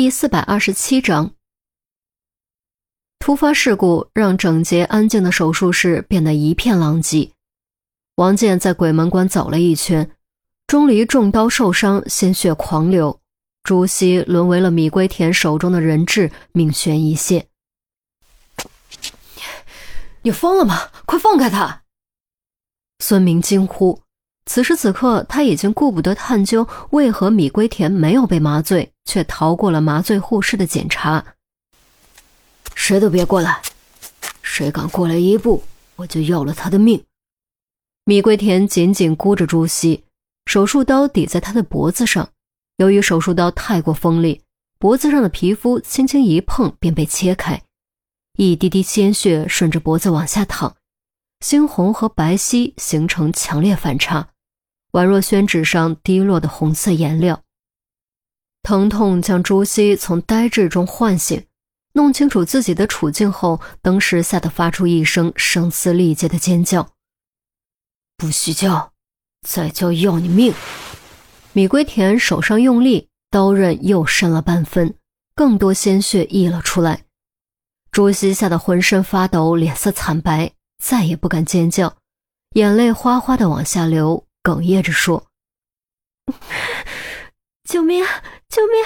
第四百二十七章，突发事故让整洁安静的手术室变得一片狼藉。王健在鬼门关走了一圈，钟离中刀受伤，鲜血狂流；朱熹沦为了米龟田手中的人质，命悬一线。你疯了吗？快放开他！孙明惊呼。此时此刻，他已经顾不得探究为何米龟田没有被麻醉，却逃过了麻醉护士的检查。谁都别过来！谁敢过来一步，我就要了他的命！米龟田紧紧箍着朱熹，手术刀抵在他的脖子上。由于手术刀太过锋利，脖子上的皮肤轻轻一碰便被切开，一滴滴鲜血顺着脖子往下淌，猩红和白皙形成强烈反差。宛若宣纸上滴落的红色颜料，疼痛将朱熹从呆滞中唤醒，弄清楚自己的处境后，当时吓得发出一声声嘶力竭的尖叫：“不许叫！再叫要你命！”米龟田手上用力，刀刃又深了半分，更多鲜血溢了出来。朱熹吓得浑身发抖，脸色惨白，再也不敢尖叫，眼泪哗哗的往下流。哽咽着说：“救命！救命！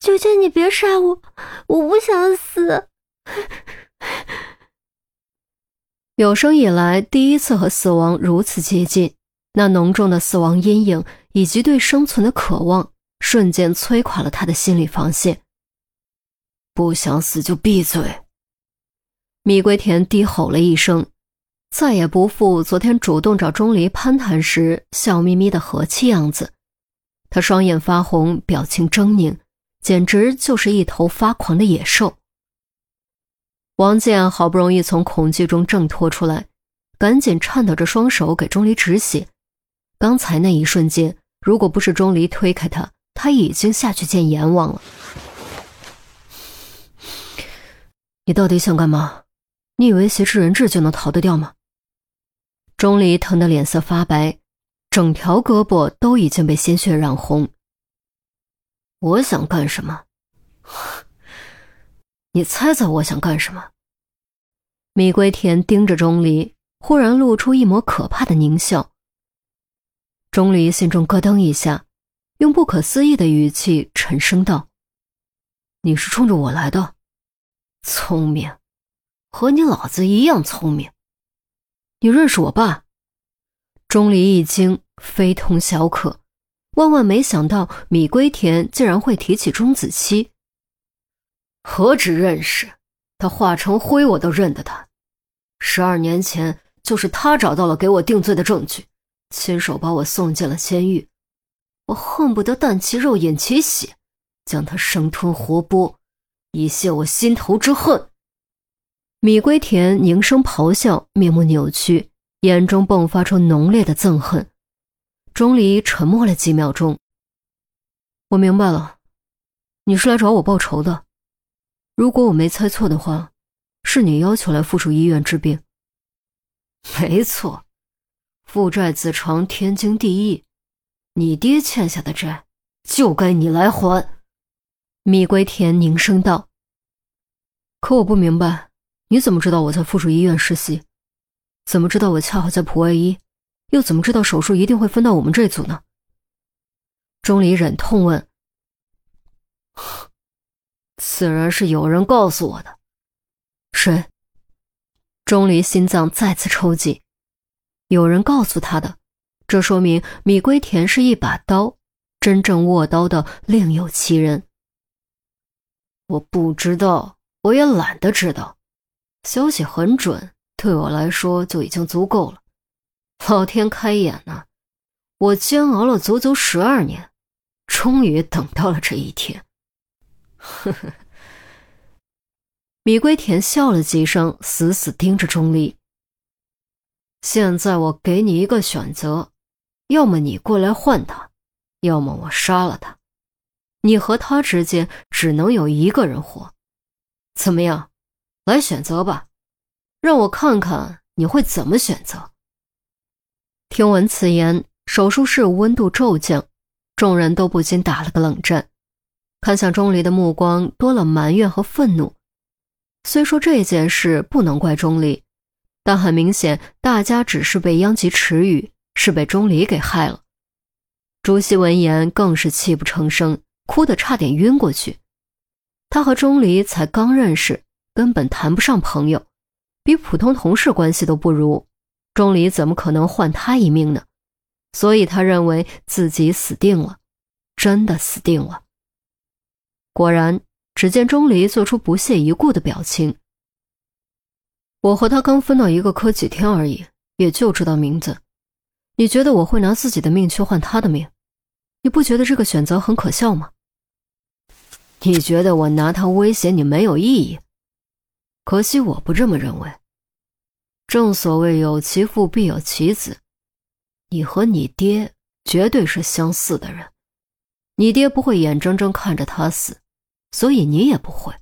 求求你别杀我，我不想死。”有生以来第一次和死亡如此接近，那浓重的死亡阴影以及对生存的渴望，瞬间摧垮了他的心理防线。不想死就闭嘴！米龟田低吼了一声。再也不复昨天主动找钟离攀谈时笑眯眯的和气样子，他双眼发红，表情狰狞，简直就是一头发狂的野兽。王健好不容易从恐惧中挣脱出来，赶紧颤抖着双手给钟离止血。刚才那一瞬间，如果不是钟离推开他，他已经下去见阎王了。你到底想干嘛？你以为挟持人质就能逃得掉吗？钟离疼得脸色发白，整条胳膊都已经被鲜血染红。我想干什么？你猜猜我想干什么？米龟田盯着钟离，忽然露出一抹可怕的狞笑。钟离心中咯噔一下，用不可思议的语气沉声道：“你是冲着我来的？聪明，和你老子一样聪明。”你认识我爸？钟离一惊，非同小可，万万没想到米龟田竟然会提起钟子期。何止认识，他化成灰我都认得他。十二年前，就是他找到了给我定罪的证据，亲手把我送进了监狱。我恨不得啖其肉，饮其血，将他生吞活剥，以泄我心头之恨。米龟田凝声咆哮，面目扭曲，眼中迸发出浓烈的憎恨。钟离沉默了几秒钟。我明白了，你是来找我报仇的。如果我没猜错的话，是你要求来附属医院治病。没错，父债子偿，天经地义。你爹欠下的债，就该你来还。米龟田凝声道。可我不明白。你怎么知道我在附属医院实习？怎么知道我恰好在普外医？又怎么知道手术一定会分到我们这组呢？钟离忍痛问。自然是有人告诉我的。谁？钟离心脏再次抽紧。有人告诉他的，这说明米龟田是一把刀，真正握刀的另有其人。我不知道，我也懒得知道。消息很准，对我来说就已经足够了。老天开眼呐！我煎熬了足足十二年，终于等到了这一天。米龟田笑了几声，死死盯着钟离。现在我给你一个选择：要么你过来换他，要么我杀了他。你和他之间只能有一个人活，怎么样？来选择吧，让我看看你会怎么选择。听闻此言，手术室温度骤降，众人都不禁打了个冷战。看向钟离的目光多了埋怨和愤怒。虽说这件事不能怪钟离，但很明显，大家只是被殃及池鱼，是被钟离给害了。朱熹闻言更是泣不成声，哭得差点晕过去。他和钟离才刚认识，根本谈不上朋友，比普通同事关系都不如。钟离怎么可能换他一命呢？所以他认为自己死定了，真的死定了。果然，只见钟离做出不屑一顾的表情。我和他刚分到一个科几天而已，也就知道名字。你觉得我会拿自己的命去换他的命？你不觉得这个选择很可笑吗？你觉得我拿他威胁你没有意义？可惜我不这么认为。正所谓有其父必有其子，你和你爹绝对是相似的人。你爹不会眼睁睁看着他死，所以你也不会。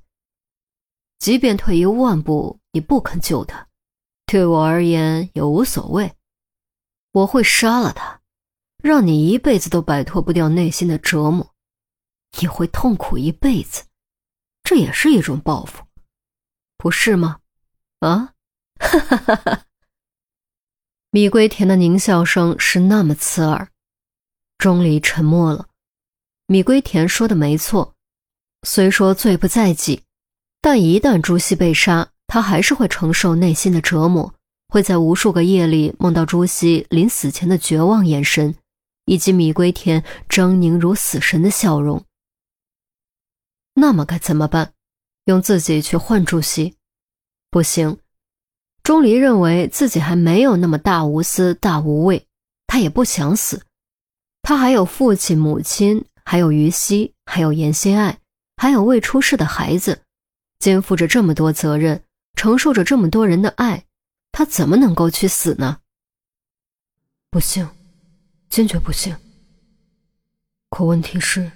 即便退一万步，你不肯救他，对我而言也无所谓。我会杀了他，让你一辈子都摆脱不掉内心的折磨。你会痛苦一辈子，这也是一种报复，不是吗？啊，哈哈哈哈！米龟田的狞笑声是那么刺耳。钟离沉默了。米龟田说的没错，虽说罪不在己，但一旦朱熹被杀，他还是会承受内心的折磨，会在无数个夜里梦到朱熹临死前的绝望眼神，以及米龟田狰狞如死神的笑容。那么该怎么办？用自己去换朱熹？不行。钟离认为自己还没有那么大无私、大无畏，他也不想死。他还有父亲、母亲，还有于西，还有严心爱，还有未出世的孩子，肩负着这么多责任，承受着这么多人的爱，他怎么能够去死呢？不行，坚决不行。可问题是。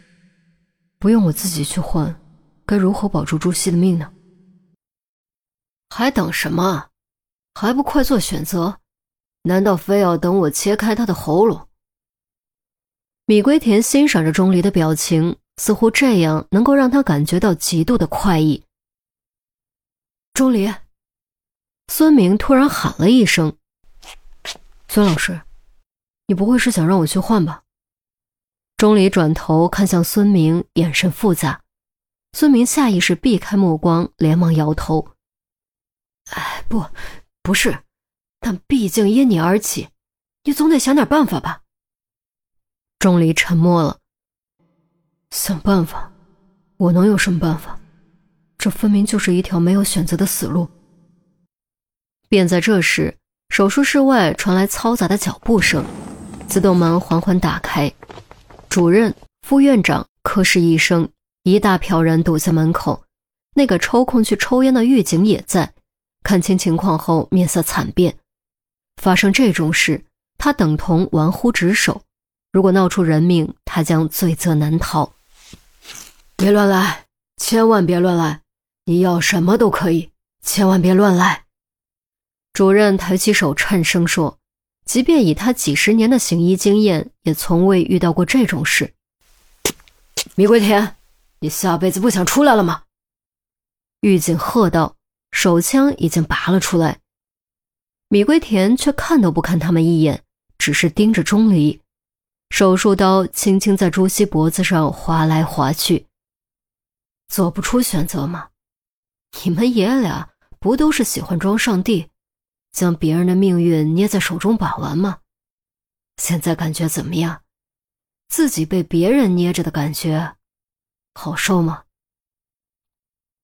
不用我自己去换，该如何保住朱熹的命呢？还等什么？还不快做选择？难道非要等我切开他的喉咙？米龟田欣赏着钟离的表情，似乎这样能够让他感觉到极度的快意。钟离，孙明突然喊了一声：“孙老师，你不会是想让我去换吧？”钟离转头看向孙明，眼神复杂。孙明下意识避开目光，连忙摇头：“哎，不，不是。但毕竟因你而起，你总得想点办法吧。”钟离沉默了。想办法？我能有什么办法？这分明就是一条没有选择的死路。便在这时，手术室外传来嘈杂的脚步声，自动门缓缓打开。主任、副院长、科室医生，一大票人堵在门口。那个抽空去抽烟的狱警也在，看清情况后面色惨变。发生这种事，他等同玩忽职守。如果闹出人命，他将罪责难逃。别乱来，千万别乱来！你要什么都可以，千万别乱来！主任抬起手，颤声说。即便以他几十年的行医经验，也从未遇到过这种事。米桂田，你下辈子不想出来了吗？狱警喝道，手枪已经拔了出来。米龟田却看都不看他们一眼，只是盯着钟离，手术刀轻轻在朱熹脖子上划来划去。做不出选择吗？你们爷俩不都是喜欢装上帝？将别人的命运捏在手中把玩吗？现在感觉怎么样？自己被别人捏着的感觉，好受吗？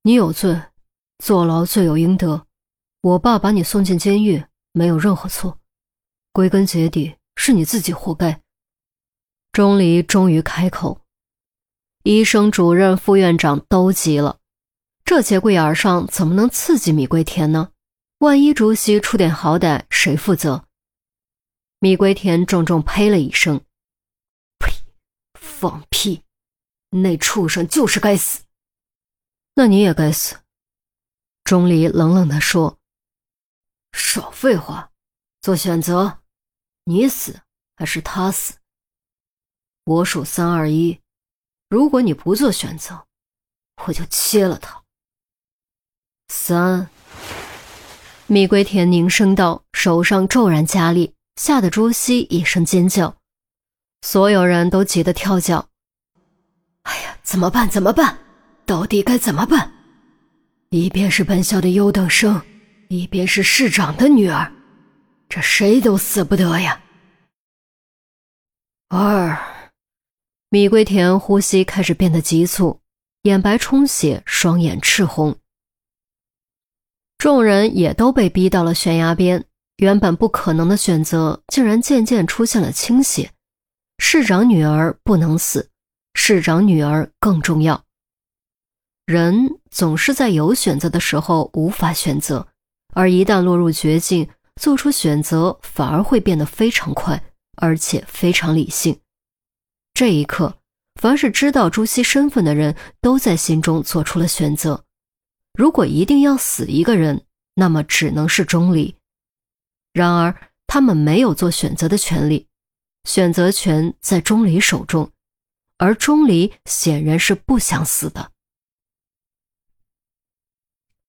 你有罪，坐牢罪有应得。我爸把你送进监狱，没有任何错，归根结底是你自己活该。钟离终于开口，医生、主任、副院长都急了，这节骨眼上怎么能刺激米桂田呢？万一竹溪出点好歹，谁负责？米龟田重重呸了一声：“呸！放屁！那畜生就是该死。那你也该死。”钟离冷冷地说：“少废话，做选择，你死还是他死？我数三二一，如果你不做选择，我就切了他。三。米龟田凝声道，手上骤然加力，吓得朱熹一声尖叫，所有人都急得跳脚。哎呀，怎么办？怎么办？到底该怎么办？一边是本校的优等生，一边是市长的女儿，这谁都死不得呀！二，米龟田呼吸开始变得急促，眼白充血，双眼赤红。众人也都被逼到了悬崖边，原本不可能的选择，竟然渐渐出现了倾斜。市长女儿不能死，市长女儿更重要。人总是在有选择的时候无法选择，而一旦落入绝境，做出选择反而会变得非常快，而且非常理性。这一刻，凡是知道朱熹身份的人都在心中做出了选择。如果一定要死一个人，那么只能是钟离。然而他们没有做选择的权利，选择权在钟离手中，而钟离显然是不想死的。